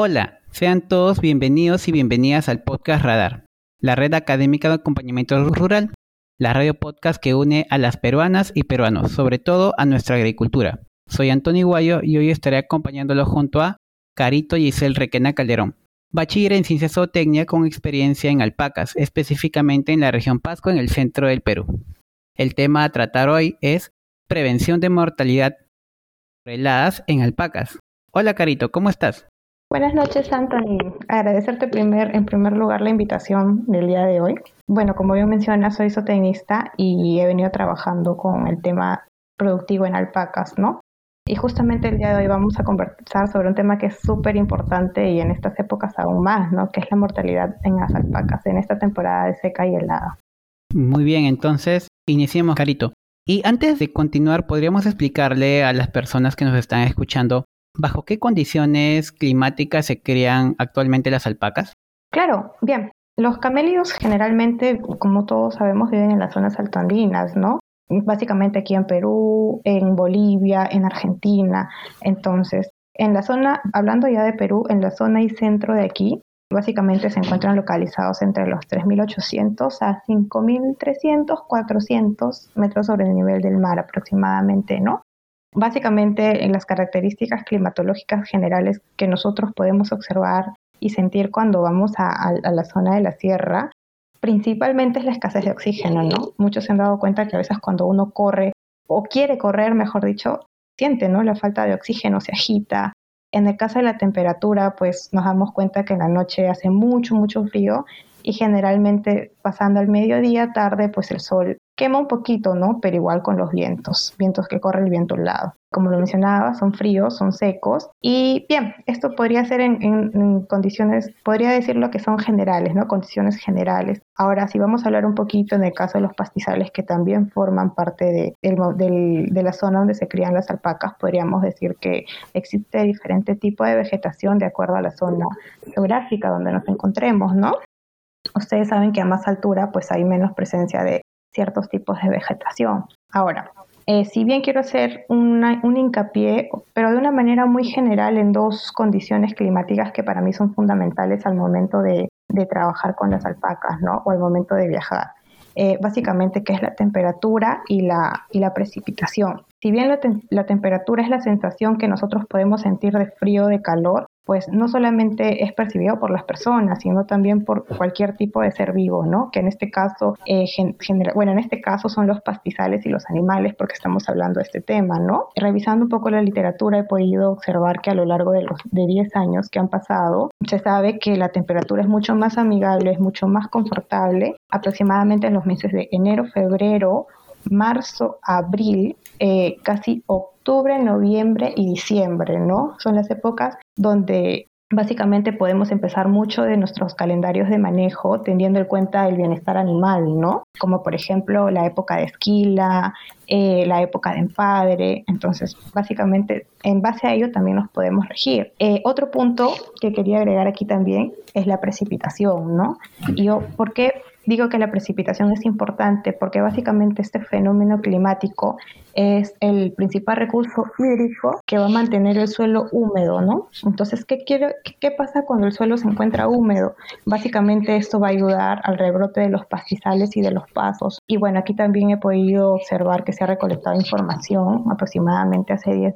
Hola, sean todos bienvenidos y bienvenidas al podcast Radar, la red académica de acompañamiento rural, la radio podcast que une a las peruanas y peruanos, sobre todo a nuestra agricultura. Soy Antonio Guayo y hoy estaré acompañándolo junto a Carito Giselle Requena Calderón, bachiller en ciencias zootecnia con experiencia en alpacas, específicamente en la región Pasco en el centro del Perú. El tema a tratar hoy es prevención de mortalidad reladas en alpacas. Hola Carito, ¿cómo estás? Buenas noches, Anthony. Agradecerte primer, en primer lugar la invitación del día de hoy. Bueno, como bien menciona, soy zootecnista y he venido trabajando con el tema productivo en alpacas, ¿no? Y justamente el día de hoy vamos a conversar sobre un tema que es súper importante y en estas épocas aún más, ¿no? Que es la mortalidad en las alpacas en esta temporada de seca y helada. Muy bien, entonces iniciemos, Carito. Y antes de continuar, podríamos explicarle a las personas que nos están escuchando ¿Bajo qué condiciones climáticas se crían actualmente las alpacas? Claro, bien. Los camélidos generalmente, como todos sabemos, viven en las zonas altoandinas, ¿no? Básicamente aquí en Perú, en Bolivia, en Argentina. Entonces, en la zona, hablando ya de Perú, en la zona y centro de aquí, básicamente se encuentran localizados entre los 3.800 a 5.300, 400 metros sobre el nivel del mar aproximadamente, ¿no? Básicamente, en las características climatológicas generales que nosotros podemos observar y sentir cuando vamos a, la zona de la sierra, principalmente es la escasez de oxígeno, ¿no? Muchos se han dado cuenta que a veces cuando uno corre o quiere correr, mejor dicho, siente, ¿no? La falta de oxígeno se agita. En el caso de la temperatura, pues nos damos cuenta que en la noche hace mucho, mucho frío y generalmente pasando al mediodía, tarde, pues el sol quema un poquito, ¿no? Pero igual con los vientos, vientos que corre el viento al lado. Como lo mencionaba, son fríos, son secos. Y bien, esto podría ser en, condiciones, podría decirlo que son generales, ¿no? Condiciones generales. Ahora, si vamos a hablar un poquito en el caso de los pastizales que también forman parte de, de la zona donde se crían las alpacas, podríamos decir que existe diferente tipo de vegetación de acuerdo a la zona geográfica donde nos encontremos, ¿no? Ustedes saben que a más altura pues hay menos presencia de ciertos tipos de vegetación. Ahora, eh, si bien quiero hacer un hincapié, pero de una manera muy general en dos condiciones climáticas que para mí son fundamentales al momento de, trabajar con las alpacas, ¿no? O al momento de viajar. Eh, básicamente, que es la temperatura y la, precipitación. Si bien la, la temperatura es la sensación que nosotros podemos sentir de frío, de calor, pues no solamente es percibido por las personas, sino también por cualquier tipo de ser vivo, ¿no? Que en este caso, eh, bueno, en este caso son los pastizales y los animales, porque estamos hablando de este tema, ¿no? Revisando un poco la literatura he podido observar que a lo largo de los de 10 años que han pasado, se sabe que la temperatura es mucho más amigable, es mucho más confortable, aproximadamente en los meses de enero, febrero, marzo, abril, eh, casi octubre, noviembre y diciembre, ¿no? Son las épocas donde básicamente podemos empezar mucho de nuestros calendarios de manejo teniendo en cuenta el bienestar animal, ¿no? Como por ejemplo la época de esquila, eh, la época de empadre. Entonces, básicamente, en base a ello también nos podemos regir. Eh, otro punto que quería agregar aquí también es la precipitación, ¿no? Yo, ¿por qué digo que la precipitación es importante? Porque básicamente este fenómeno climático es el principal recurso hídrico que va a mantener el suelo húmedo, ¿no? Entonces, ¿qué, qué, pasa cuando el suelo se encuentra húmedo? Básicamente esto va a ayudar al rebrote de los pastizales y de los pasos. Y bueno, aquí también he podido observar que se ha recolectado información aproximadamente hace 10,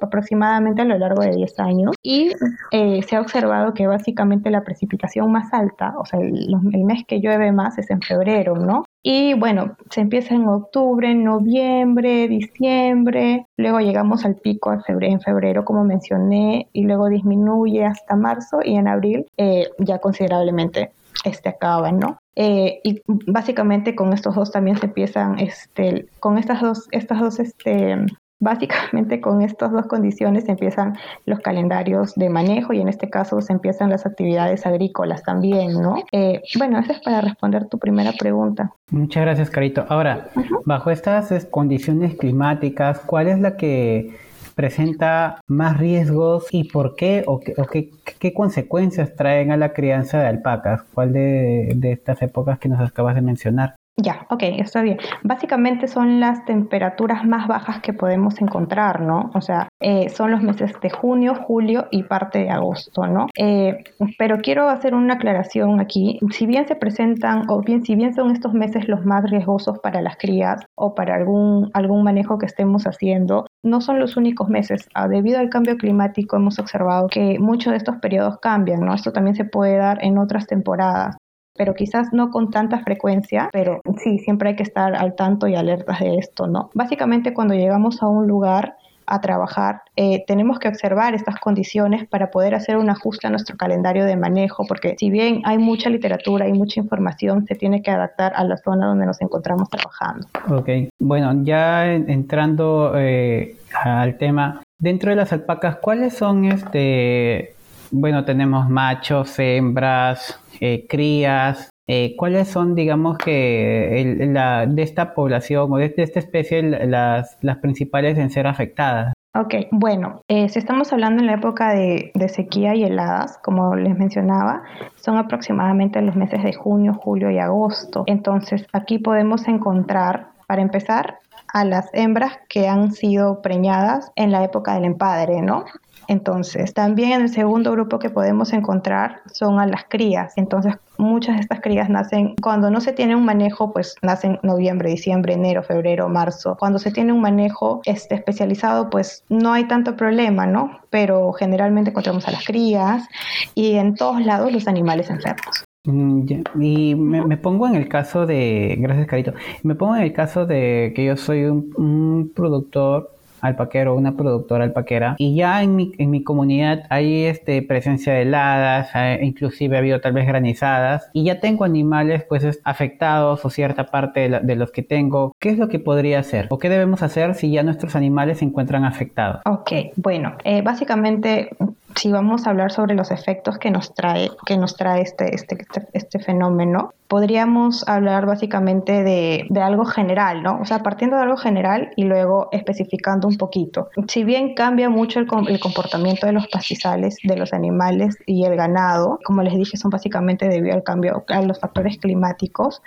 aproximadamente a lo largo de 10 años y eh, se ha observado que básicamente la precipitación más alta, o sea, el, el mes que llueve más es en febrero, ¿no? Y bueno, se empieza en octubre, noviembre, diciembre, luego llegamos al pico en febrero, como mencioné, y luego disminuye hasta marzo y en abril eh, ya considerablemente este acaba, ¿no? Eh, y básicamente con estos dos también se empiezan, este, con estas dos, estas dos este, Básicamente con estas dos condiciones empiezan los calendarios de manejo y en este caso se empiezan las actividades agrícolas también, ¿no? Eh, bueno, eso es para responder tu primera pregunta. Muchas gracias, Carito. Ahora, bajo estas condiciones climáticas, ¿cuál es la que presenta más riesgos y por qué o, qué, qué, consecuencias traen a la crianza de alpacas? ¿Cuál de, de estas épocas que nos acabas de mencionar? Ya, ok, está bien. Básicamente son las temperaturas más bajas que podemos encontrar, ¿no? O sea, eh, son los meses de junio, julio y parte de agosto, ¿no? Eh, pero quiero hacer una aclaración aquí. Si bien se presentan, o bien si bien son estos meses los más riesgosos para las crías o para algún, algún manejo que estemos haciendo, no son los únicos meses. Ah, debido al cambio climático hemos observado que muchos de estos periodos cambian, ¿no? Esto también se puede dar en otras temporadas pero quizás no con tanta frecuencia, pero sí, siempre hay que estar al tanto y alertas de esto, ¿no? Básicamente cuando llegamos a un lugar a trabajar, eh, tenemos que observar estas condiciones para poder hacer un ajuste a nuestro calendario de manejo, porque si bien hay mucha literatura y mucha información, se tiene que adaptar a la zona donde nos encontramos trabajando. Ok, bueno, ya entrando eh, al tema, dentro de las alpacas, ¿cuáles son este bueno, tenemos machos, hembras, eh, crías. Eh, ¿Cuáles son, digamos, que la, de esta población o de, esta especie las, las principales en ser afectadas? Ok, bueno, eh, si estamos hablando en la época de, de, sequía y heladas, como les mencionaba, son aproximadamente los meses de junio, julio y agosto. Entonces, aquí podemos encontrar, para empezar, a las hembras que han sido preñadas en la época del empadre, ¿no? Entonces, también en el segundo grupo que podemos encontrar son a las crías. Entonces, muchas de estas crías nacen cuando no se tiene un manejo, pues nacen noviembre, diciembre, enero, febrero, marzo. Cuando se tiene un manejo este, especializado, pues no hay tanto problema, ¿no? Pero generalmente encontramos a las crías y en todos lados los animales enfermos. Mm, y me, pongo en el caso de, gracias Carito, me pongo en el caso de que yo soy un productor alpaquero, una productora alpaquera, y ya en mi, en mi comunidad hay este, presencia de heladas, inclusive ha habido tal vez granizadas, y ya tengo animales pues afectados o cierta parte de, los que tengo. ¿Qué es lo que podría hacer? ¿O qué debemos hacer si ya nuestros animales se encuentran afectados? Ok, bueno, eh, básicamente si vamos a hablar sobre los efectos que nos trae, que nos trae este, este, este fenómeno, podríamos hablar básicamente de, de, algo general, ¿no? O sea, partiendo de algo general y luego especificando un poquito. Si bien cambia mucho el, el, comportamiento de los pastizales, de los animales y el ganado, como les dije, son básicamente debido al cambio, a los factores climáticos,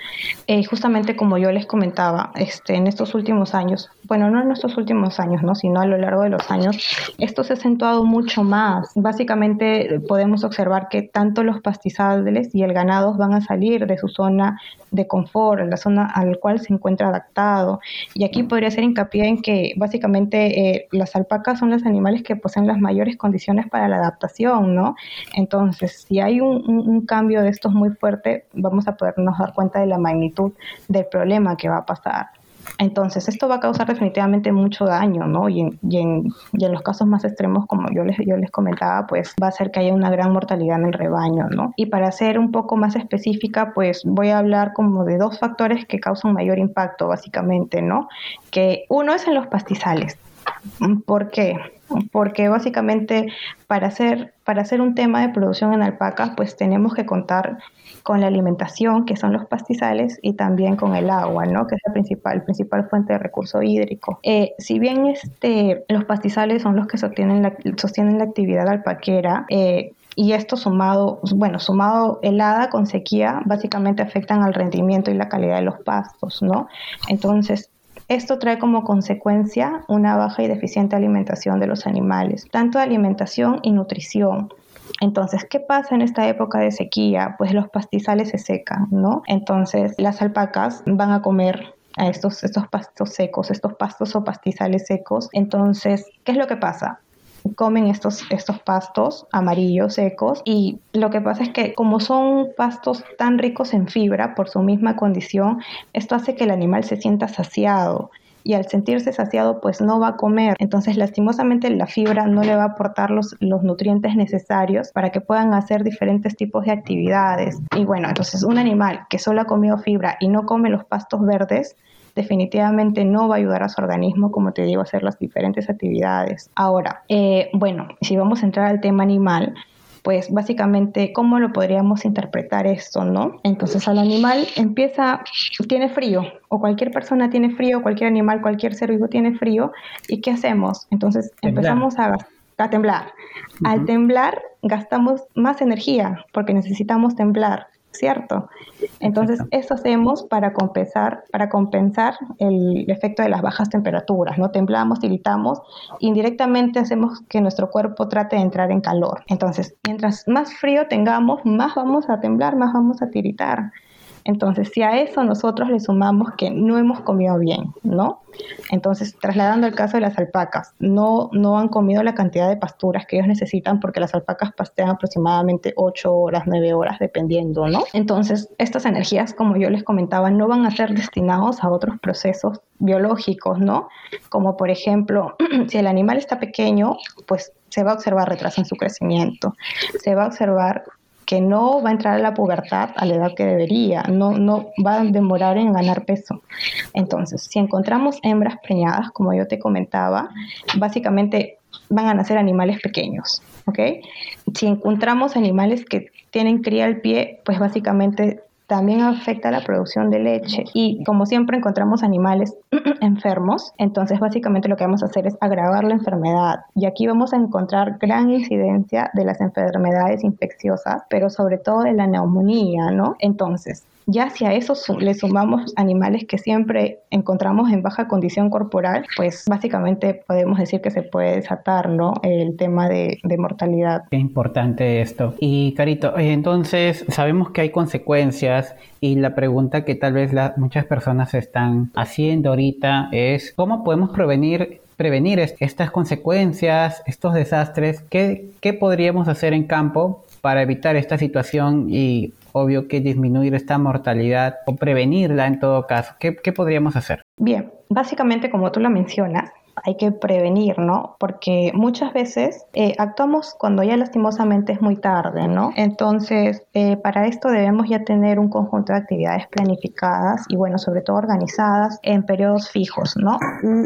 eh, justamente como yo les comentaba, este, en estos últimos años, bueno, no en estos últimos años, ¿no? Sino a lo largo de los años, esto se ha acentuado mucho más. Básicamente podemos observar que tanto los pastizales y el ganado van a salir de su zona de confort, la zona al cual se encuentra adaptado. Y aquí podría ser hincapié en que básicamente eh, las alpacas son los animales que poseen las mayores condiciones para la adaptación, ¿no? Entonces, si hay un, un cambio de estos muy fuerte, vamos a podernos dar cuenta de la magnitud del problema que va a pasar. Entonces, esto va a causar definitivamente mucho daño, ¿no? Y en, y en, y en los casos más extremos, como yo les, yo les comentaba, pues va a hacer que haya una gran mortalidad en el rebaño, ¿no? Y para ser un poco más específica, pues voy a hablar como de dos factores que causan mayor impacto, básicamente, ¿no? Que uno es en los pastizales. ¿Por qué? Porque básicamente para hacer, para hacer un tema de producción en alpacas, pues tenemos que contar con la alimentación, que son los pastizales, y también con el agua, ¿no? que es la principal, principal fuente de recurso hídrico. Eh, si bien este, los pastizales son los que sostienen la, sostienen la actividad alpaquera, eh, y esto sumado, bueno, sumado helada con sequía, básicamente afectan al rendimiento y la calidad de los pastos, ¿no? Entonces, esto trae como consecuencia una baja y deficiente alimentación de los animales, tanto alimentación y nutrición. Entonces, ¿qué pasa en esta época de sequía? Pues los pastizales se secan, ¿no? Entonces, las alpacas van a comer a estos, estos pastos secos, estos pastos o pastizales secos. Entonces, ¿qué es lo que pasa? Comen estos, estos pastos amarillos secos y lo que pasa es que como son pastos tan ricos en fibra por su misma condición, esto hace que el animal se sienta saciado y al sentirse saciado pues no va a comer. Entonces lastimosamente la fibra no le va a aportar los, los nutrientes necesarios para que puedan hacer diferentes tipos de actividades. Y bueno, entonces un animal que solo ha comido fibra y no come los pastos verdes, definitivamente no va a ayudar a su organismo, como te digo, a hacer las diferentes actividades. Ahora, eh, bueno, si vamos a entrar al tema animal, pues básicamente cómo lo podríamos interpretar esto, ¿no? Entonces al animal empieza, tiene frío, o cualquier persona tiene frío, cualquier animal, cualquier ser vivo tiene frío, ¿y qué hacemos? Entonces empezamos a, temblar. Al temblar gastamos más energía porque necesitamos temblar ¿cierto? Entonces, eso hacemos para compensar, para compensar el efecto de las bajas temperaturas, ¿no? Temblamos, tiritamos, indirectamente hacemos que nuestro cuerpo trate de entrar en calor. Entonces, mientras más frío tengamos, más vamos a temblar, más vamos a tiritar. Entonces, si a eso nosotros le sumamos que no hemos comido bien, ¿no? Entonces, trasladando el caso de las alpacas, no, no han comido la cantidad de pasturas que ellos necesitan porque las alpacas pastean aproximadamente 8 horas, 9 horas, dependiendo, ¿no? Entonces, estas energías, como yo les comentaba, no van a ser destinados a otros procesos biológicos, ¿no? Como por ejemplo, si el animal está pequeño, pues se va a observar retraso en su crecimiento, se va a observar que no va a entrar a la pubertad a la edad que debería, no, no va a demorar en ganar peso. Entonces, si encontramos hembras preñadas, como yo te comentaba, básicamente van a nacer animales pequeños. Si encontramos animales que tienen cría al pie, pues básicamente también afecta la producción de leche y como siempre encontramos animales enfermos, entonces básicamente lo que vamos a hacer es agravar la enfermedad y aquí vamos a encontrar gran incidencia de las enfermedades infecciosas, pero sobre todo de la neumonía, ¿no? Entonces, ya si a eso le sumamos animales que siempre encontramos en baja condición corporal, pues básicamente podemos decir que se puede desatar ¿no? el tema de, mortalidad. Qué importante esto. Y Carito, eh, entonces sabemos que hay consecuencias y la pregunta que tal vez muchas personas están haciendo ahorita es ¿cómo podemos prevenir prevenir estas consecuencias, estos desastres? ¿Qué, ¿Qué podríamos hacer en campo para evitar esta situación y obvio que disminuir esta mortalidad o prevenirla en todo caso. ¿Qué, podríamos hacer? Bien, básicamente como tú lo mencionas, hay que prevenir, ¿no? Porque muchas veces eh, actuamos cuando ya lastimosamente es muy tarde, ¿no? Entonces, eh, para esto debemos ya tener un conjunto de actividades planificadas y, bueno, sobre todo organizadas en periodos fijos, ¿no?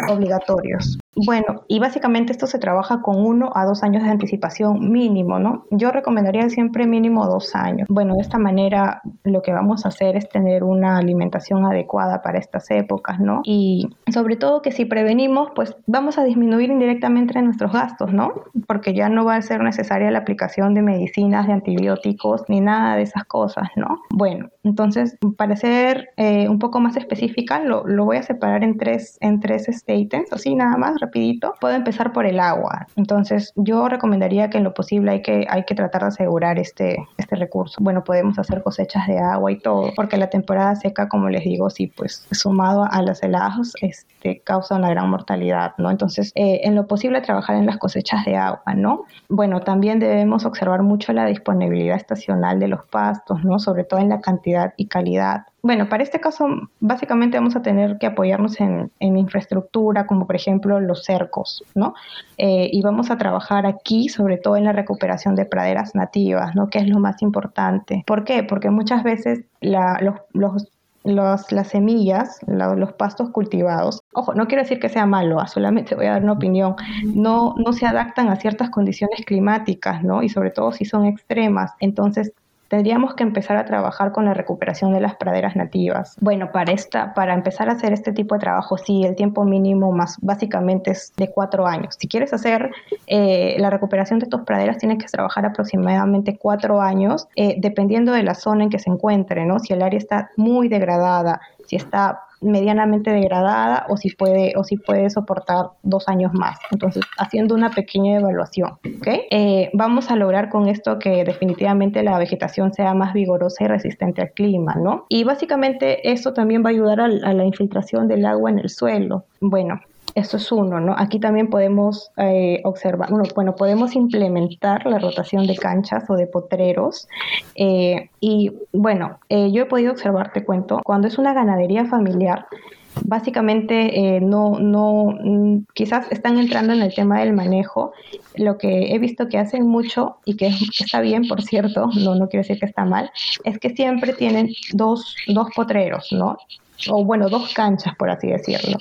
Obligatorios. Bueno, y básicamente esto se trabaja con uno a dos años de anticipación mínimo, ¿no? Yo recomendaría siempre mínimo dos años. Bueno, de esta manera lo que vamos a hacer es tener una alimentación adecuada para estas épocas, ¿no? Y sobre todo que si prevenimos, pues vamos a disminuir indirectamente nuestros gastos, ¿no? Porque ya no va a ser necesaria la aplicación de medicinas, de antibióticos, ni nada de esas cosas, ¿no? Bueno, entonces, para ser eh, un poco más específica, lo, lo, voy a separar en tres, en tres statements, así nada más rapidito, puedo empezar por el agua. Entonces, yo recomendaría que en lo posible hay que, hay que tratar de asegurar este, este recurso. Bueno, podemos hacer cosechas de agua y todo, porque la temporada seca, como les digo, sí, pues sumado a los helados, este, causa una gran mortalidad, ¿no? Entonces, eh, en lo posible trabajar en las cosechas de agua, ¿no? Bueno, también debemos observar mucho la disponibilidad estacional de los pastos, ¿no? Sobre todo en la cantidad y calidad bueno, para este caso básicamente vamos a tener que apoyarnos en, infraestructura, como por ejemplo los cercos, ¿no? Eh, y vamos a trabajar aquí sobre todo en la recuperación de praderas nativas, ¿no? Que es lo más importante. ¿Por qué? Porque muchas veces los, las semillas, los pastos cultivados, ojo, no quiero decir que sea malo, ah, solamente voy a dar una opinión, no, no se adaptan a ciertas condiciones climáticas, ¿no? Y sobre todo si son extremas. Entonces, tendríamos que empezar a trabajar con la recuperación de las praderas nativas. Bueno, para, esta, para empezar a hacer este tipo de trabajo, sí, el tiempo mínimo más básicamente es de cuatro años. Si quieres hacer eh, la recuperación de tus praderas, tienes que trabajar aproximadamente cuatro años, eh, dependiendo de la zona en que se encuentre, ¿no? Si el área está muy degradada, si está medianamente degradada o si puede o si puede soportar dos años más. Entonces, haciendo una pequeña evaluación, eh, vamos a lograr con esto que definitivamente la vegetación sea más vigorosa y resistente al clima, ¿no? Y básicamente eso también va a ayudar a la infiltración del agua en el suelo. Bueno, esto es uno, ¿no? Aquí también podemos eh, observar, bueno, bueno, podemos implementar la rotación de canchas o de potreros. Eh, y bueno, eh, yo he podido observar, te cuento, cuando es una ganadería familiar, básicamente no, no, mm, quizás están entrando en el tema del manejo. Lo que he visto que hacen mucho y que está bien, por cierto, no, no quiero decir que está mal, es que siempre tienen dos, dos potreros, ¿no? O bueno, dos canchas, por así decirlo.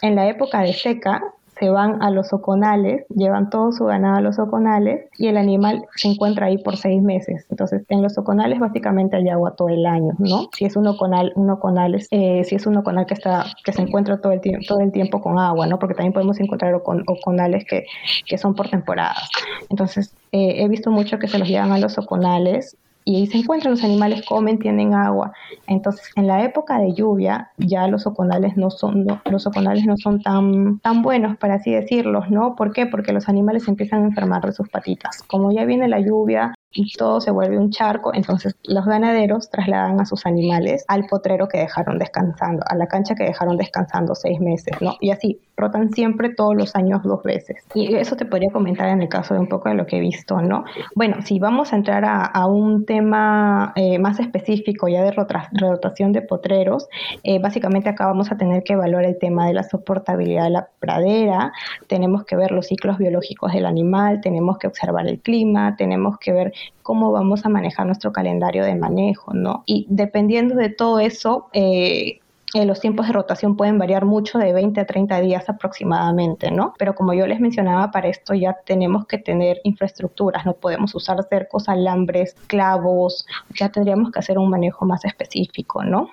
En la época de seca se van a los oconales, llevan todo su ganado a los oconales y el animal se encuentra ahí por seis meses. Entonces, en los oconales básicamente hay agua todo el año, ¿no? Si es un oconal, un oconal, eh, si es un oconal que está, que se encuentra todo el tiempo, todo el tiempo con agua, ¿no? Porque también podemos encontrar oconales que, que son por temporadas. Entonces, eh, he visto mucho que se los llevan a los oconales y ahí se encuentran los animales, comen, tienen agua. Entonces, en la época de lluvia, ya los oconales no son, los oconales no son tan, tan buenos, para así decirlo, ¿no? ¿Por qué? Porque los animales empiezan a enfermar de sus patitas. Como ya viene la lluvia, y todo se vuelve un charco, entonces los ganaderos trasladan a sus animales al potrero que dejaron descansando, a la cancha que dejaron descansando seis meses, ¿no? Y así, rotan siempre todos los años dos veces. Y eso te podría comentar en el caso de un poco de lo que he visto, ¿no? Bueno, si vamos a entrar a, un tema eh, más específico ya de rotación de potreros, eh, básicamente acá vamos a tener que evaluar el tema de la soportabilidad de la pradera, tenemos que ver los ciclos biológicos del animal, tenemos que observar el clima, tenemos que ver cómo vamos a manejar nuestro calendario de manejo, ¿no? Y dependiendo de todo eso, eh, eh, los tiempos de rotación pueden variar mucho de 20 a 30 días aproximadamente, ¿no? Pero como yo les mencionaba, para esto ya tenemos que tener infraestructuras, no podemos usar cercos, alambres, clavos, ya tendríamos que hacer un manejo más específico, ¿no?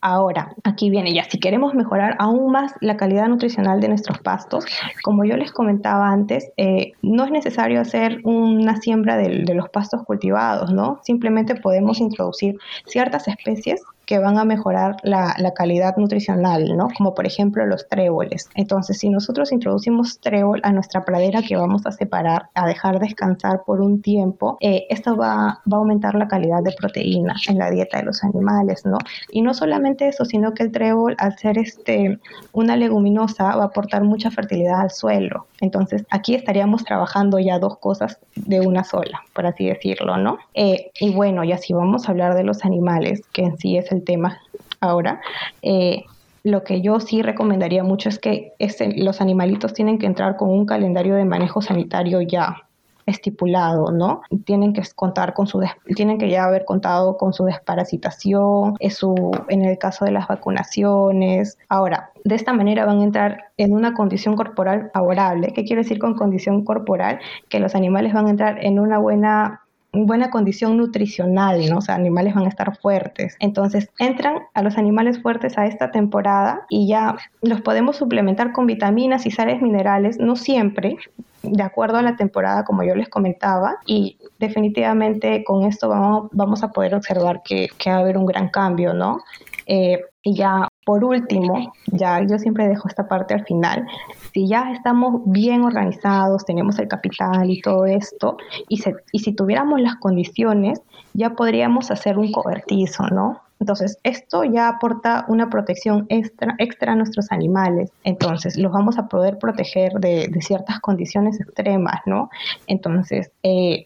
Ahora, aquí viene ya, si queremos mejorar aún más la calidad nutricional de nuestros pastos, como yo les comentaba antes, eh, no es necesario hacer una siembra de, de los pastos cultivados, ¿no? Simplemente podemos introducir ciertas especies que van a mejorar la, calidad nutricional, ¿no? Como por ejemplo los tréboles. Entonces, si nosotros introducimos trébol a nuestra pradera que vamos a separar, a dejar descansar por un tiempo, eh, esto va, va a aumentar la calidad de proteína en la dieta de los animales, ¿no? Y no solamente eso, sino que el trébol, al ser este, una leguminosa, va a aportar mucha fertilidad al suelo. Entonces, aquí estaríamos trabajando ya dos cosas de una sola, por así decirlo, ¿no? Eh, y bueno, y así vamos a hablar de los animales, que en sí es el tema ahora. Eh, lo que yo sí recomendaría mucho es que los animalitos tienen que entrar con un calendario de manejo sanitario ya estipulado, ¿no? Tienen que contar con su tienen que ya haber contado con su desparasitación, su, en el caso de las vacunaciones. Ahora, de esta manera van a entrar en una condición corporal favorable. ¿Qué quiere decir con condición corporal? Que los animales van a entrar en una buena buena condición nutricional, ¿no? O sea, animales van a estar fuertes. Entonces, entran a los animales fuertes a esta temporada y ya los podemos suplementar con vitaminas y sales minerales, no siempre, de acuerdo a la temporada, como yo les comentaba, y definitivamente con esto vamos, vamos a poder observar que, que, va a haber un gran cambio, ¿no? Eh, y ya por último, ya yo siempre dejo esta parte al final, si ya estamos bien organizados, tenemos el capital y todo esto, y, si tuviéramos las condiciones, ya podríamos hacer un cobertizo, ¿no? Entonces, esto ya aporta una protección extra, extra a nuestros animales. Entonces, los vamos a poder proteger de, ciertas condiciones extremas, ¿no? Entonces, eh,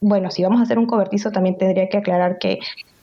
bueno, si vamos a hacer un cobertizo, también tendría que aclarar que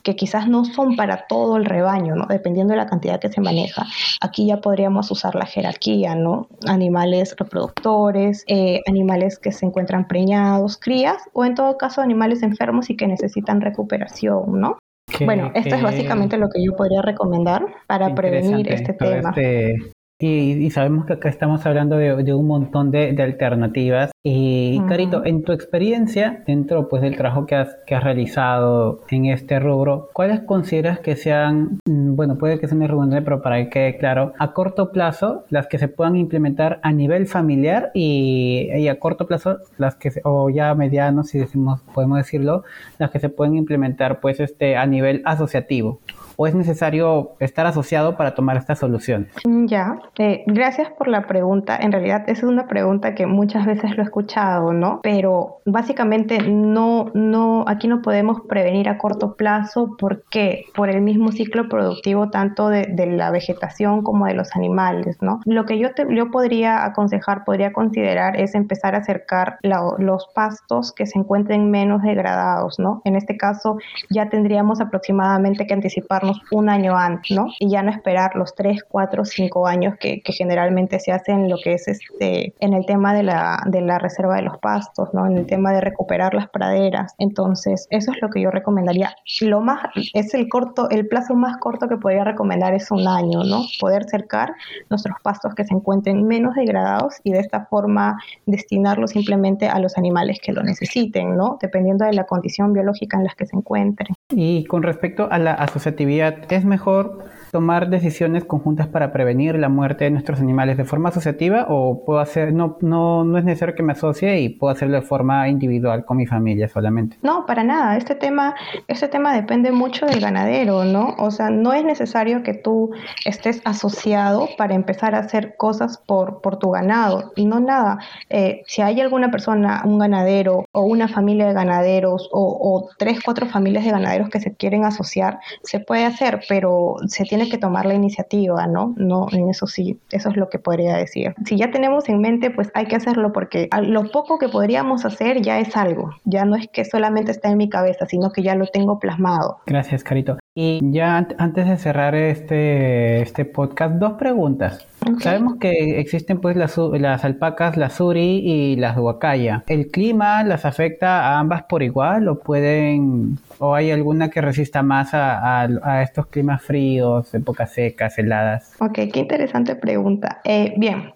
que quizás no son para todo el rebaño, ¿no? Dependiendo de la cantidad que se maneja. Aquí ya podríamos usar la jerarquía, ¿no? Animales reproductores, eh, animales que se encuentran preñados, crías, o en todo caso animales enfermos y que necesitan recuperación, ¿no? bueno, esto es básicamente lo que yo podría recomendar para prevenir este tema. Este, y, sabemos que acá estamos hablando de, un montón de, alternativas. Y Carito, en tu experiencia dentro pues, del trabajo que has, que has realizado en este rubro, ¿cuáles consideras que sean, mm, bueno, puede que sea una redundante, pero para que quede claro, a corto plazo, las que se puedan implementar a nivel familiar y, y a corto plazo, las que, o ya mediano, si decimos, podemos decirlo, las que se pueden implementar pues este, a nivel asociativo? O es necesario estar asociado para tomar esta solución? Ya, eh, gracias por la pregunta. En realidad es una pregunta que muchas veces lo he escuchado, ¿no? Pero básicamente no, no, aquí no podemos prevenir a corto plazo porque por el mismo ciclo productivo tanto de, la vegetación como de los animales, ¿no? Lo que yo, te, yo podría aconsejar, podría considerar es empezar a acercar los pastos que se encuentren menos degradados, ¿no? En este caso ya tendríamos aproximadamente que anticipar un año antes, ¿no? Y ya no esperar los 3, 4, 5 años que, generalmente se hacen lo que es este, en el tema de la, de la reserva de los pastos, ¿no? En el tema de recuperar las praderas. Entonces, eso es lo que yo recomendaría. Lo más, es el corto, el plazo más corto que podría recomendar es un año, ¿no? Poder cercar nuestros pastos que se encuentren menos degradados y de esta forma destinarlo simplemente a los animales que lo necesiten, ¿no? Dependiendo de la condición biológica en la que se encuentren. Y con respecto a la asociatividad, ¿es mejor tomar decisiones conjuntas para prevenir la muerte de nuestros animales de forma asociativa o puedo hacer, no, no, no es necesario que me asocie y puedo hacerlo de forma individual con mi familia solamente? No, para nada. Este tema, este tema depende mucho del ganadero, ¿no? O sea, no es necesario que tú estés asociado para empezar a hacer cosas por, por tu ganado. No nada. Eh, si hay alguna persona, un ganadero o una familia de ganaderos o, o tres, cuatro familias de ganaderos que se quieren asociar, se puede hacer, pero se tiene que tomar la iniciativa, ¿no? No, en eso sí, eso es lo que podría decir. Si ya tenemos en mente, pues hay que hacerlo porque lo poco que podríamos hacer ya es algo, ya no es que solamente está en mi cabeza, sino que ya lo tengo plasmado. Gracias, Carito. Y ya antes de cerrar este, este podcast, dos preguntas. Sabemos que existen pues las, las alpacas, las suri y las huacaya. ¿El clima las afecta a ambas por igual o pueden o hay alguna que resista más a, a, estos climas fríos, épocas secas, heladas? Ok, qué interesante pregunta. Eh, bien,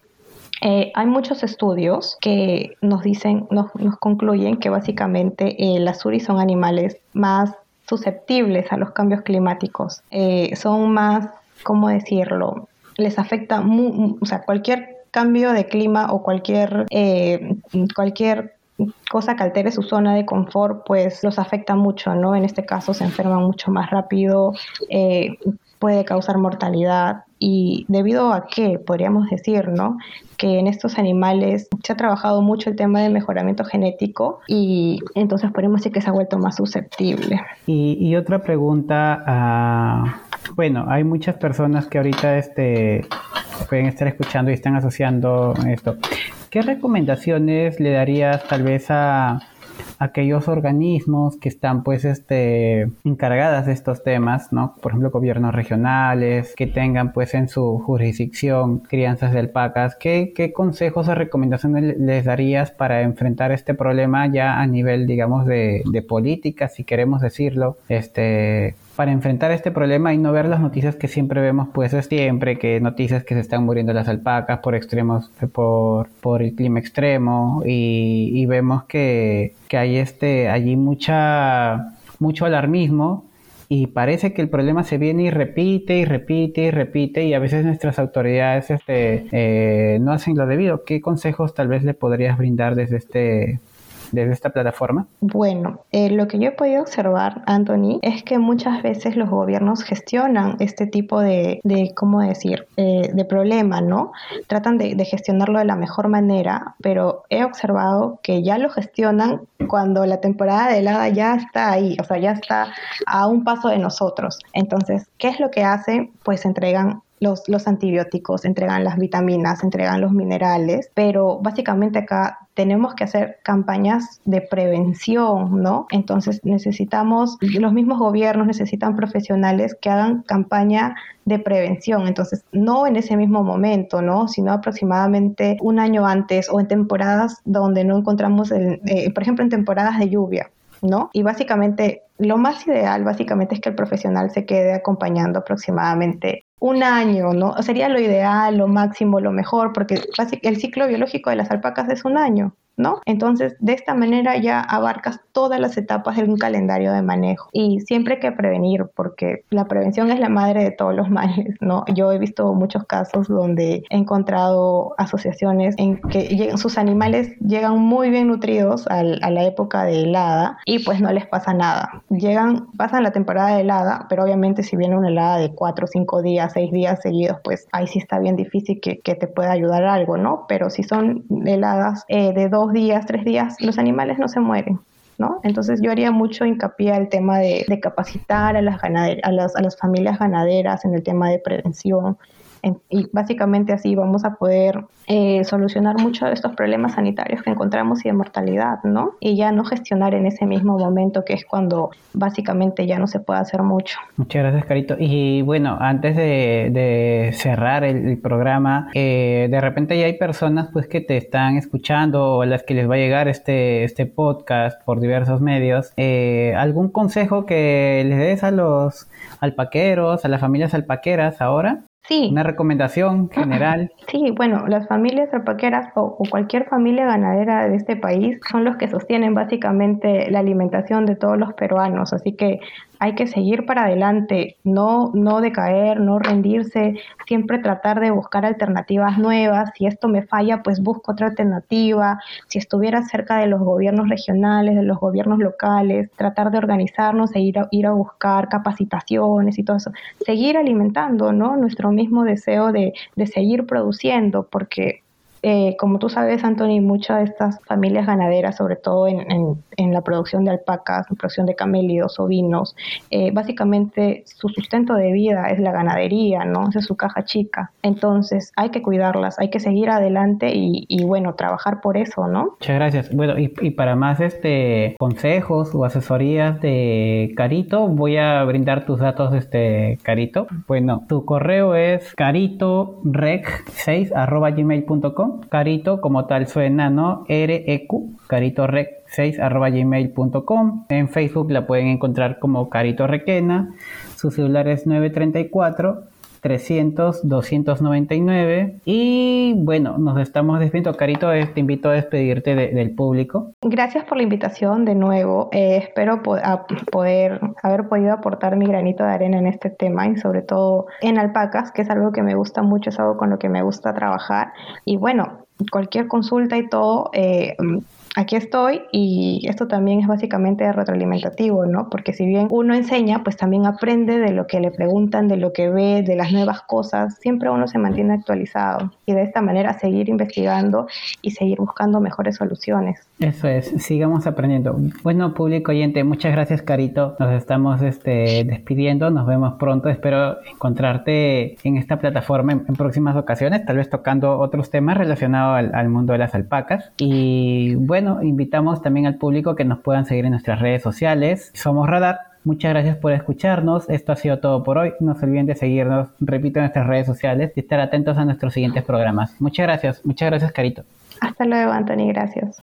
eh, hay muchos estudios que nos dicen, nos, nos concluyen que básicamente eh, las suri son animales más susceptibles a los cambios climáticos. Eh, son más, ¿cómo decirlo? Les afecta, o sea, cualquier cambio de clima o cualquier, eh, cualquier cosa que altere su zona de confort, pues los afecta mucho, ¿no? En este caso se enferman mucho más rápido, eh, puede causar mortalidad y debido a que podríamos decir, ¿no? Que en estos animales se ha trabajado mucho el tema de mejoramiento genético y entonces podemos decir que se ha vuelto más susceptible. Y, otra pregunta, uh, bueno, hay muchas personas que ahorita este, pueden estar escuchando y están asociando esto. ¿Qué recomendaciones le darías tal vez a aquellos organismos que están pues este encargadas de estos temas, ¿no? Por ejemplo, gobiernos regionales que tengan pues en su jurisdicción crianzas de alpacas, ¿qué, qué consejos o recomendaciones les darías para enfrentar este problema ya a nivel, digamos, de, de política, si queremos decirlo, este para enfrentar este problema y no ver las noticias que siempre vemos, pues es siempre que noticias que se están muriendo las alpacas por extremos, por, por el clima extremo y, vemos que, que, hay este, allí mucha, mucho alarmismo y parece que el problema se viene y repite y repite y repite y a veces nuestras autoridades este, eh, no hacen lo debido. ¿Qué consejos tal vez le podrías brindar desde este desde esta plataforma? Bueno, eh, lo que yo he podido observar, Anthony, es que muchas veces los gobiernos gestionan este tipo de, de ¿cómo decir?, eh, de problema, ¿no? Tratan de, de gestionarlo de la mejor manera, pero he observado que ya lo gestionan cuando la temporada de helada ya está ahí, o sea, ya está a un paso de nosotros. Entonces, ¿qué es lo que hacen? Pues entregan los, los, antibióticos, entregan las vitaminas, entregan los minerales, pero básicamente acá tenemos que hacer campañas de prevención, ¿no? Entonces necesitamos, los mismos gobiernos necesitan profesionales que hagan campaña de prevención, entonces no en ese mismo momento, ¿no? Sino aproximadamente un año antes o en temporadas donde no encontramos, el, eh, por ejemplo, en temporadas de lluvia. ¿no? Y básicamente lo más ideal básicamente es que el profesional se quede acompañando aproximadamente un año, ¿no? Sería lo ideal, lo máximo, lo mejor, porque el ciclo biológico de las alpacas es un año. ¿No? Entonces, de esta manera ya abarcas todas las etapas de un calendario de manejo y siempre hay que prevenir porque la prevención es la madre de todos los males, ¿no? Yo he visto muchos casos donde he encontrado asociaciones en que sus animales llegan muy bien nutridos a la época de helada y pues no les pasa nada. Llegan, pasan la temporada de helada, pero obviamente si viene una helada de 4, 5 días, 6 días seguidos, pues ahí sí está bien difícil que, que te pueda ayudar algo, ¿no? Pero si son heladas eh, de 2 días, tres días, los animales no se mueren. ¿no? Entonces yo haría mucho hincapié al tema de, capacitar a las, a, las, a las familias ganaderas en el tema de prevención, y básicamente así vamos a poder eh, solucionar muchos de estos problemas sanitarios que encontramos y de mortalidad, ¿no? Y ya no gestionar en ese mismo momento que es cuando básicamente ya no se puede hacer mucho. Muchas gracias, Carito. Y bueno, antes de, cerrar el, programa, eh, de repente ya hay personas pues que te están escuchando o a las que les va a llegar este, este podcast por diversos medios. Eh, ¿Algún consejo que les des a los alpaqueros, a las familias alpaqueras ahora? Sí. Una recomendación general. Sí, bueno, las familias alpaqueras o, cualquier familia ganadera de este país son los que sostienen básicamente la alimentación de todos los peruanos, así que hay que seguir para adelante, no, no decaer, no rendirse, siempre tratar de buscar alternativas nuevas. Si esto me falla, pues busco otra alternativa. Si estuviera cerca de los gobiernos regionales, de los gobiernos locales, tratar de organizarnos e ir a, ir a buscar capacitaciones y todo eso. Seguir alimentando, ¿no? Nuestro mismo deseo de, de seguir produciendo, porque eh, como tú sabes, Anthony, muchas de estas familias ganaderas, sobre todo en, en, la producción de alpacas, en producción de camélidos, ovinos, eh, básicamente su sustento de vida es la ganadería, ¿no? Esa es su caja chica. Entonces hay que cuidarlas, hay que seguir adelante y, y bueno, trabajar por eso, ¿no? Muchas gracias. Bueno, y, y, para más este consejos o asesorías de Carito, voy a brindar tus datos, este Carito. Bueno, tu correo es caritorec6 gmail.com Carito como tal suena, ¿no? R-E-Q, caritorec6 arroba. En Facebook la pueden encontrar como Carito Requena. Su celular es 934 300 299 y bueno nos estamos despidiendo. Carito te invito a despedirte del público. Gracias por la invitación de nuevo. Eh, espero poder haber podido aportar mi granito de arena en este tema y sobre todo en alpacas que es algo que me gusta mucho es algo con lo que me gusta trabajar. Y bueno cualquier consulta y todo eh, aquí estoy y esto también es básicamente retroalimentativo, ¿no? Porque si bien uno enseña, pues también aprende de lo que le preguntan, de lo que ve, de las nuevas cosas, siempre uno se mantiene actualizado y de esta manera seguir investigando y seguir buscando mejores soluciones. Eso es, sigamos aprendiendo. Bueno, público oyente, muchas gracias Carito, nos estamos este, despidiendo, nos vemos pronto, espero encontrarte en esta plataforma en, próximas ocasiones, tal vez tocando otros temas relacionados al, al mundo de las alpacas y bueno, bueno, invitamos también al público que nos puedan seguir en nuestras redes sociales. Somos Radar. Muchas gracias por escucharnos. Esto ha sido todo por hoy. No se olviden de seguirnos, repito, en nuestras redes sociales y estar atentos a nuestros siguientes programas. Muchas gracias. Muchas gracias, Carito. Hasta luego, Anthony. Gracias.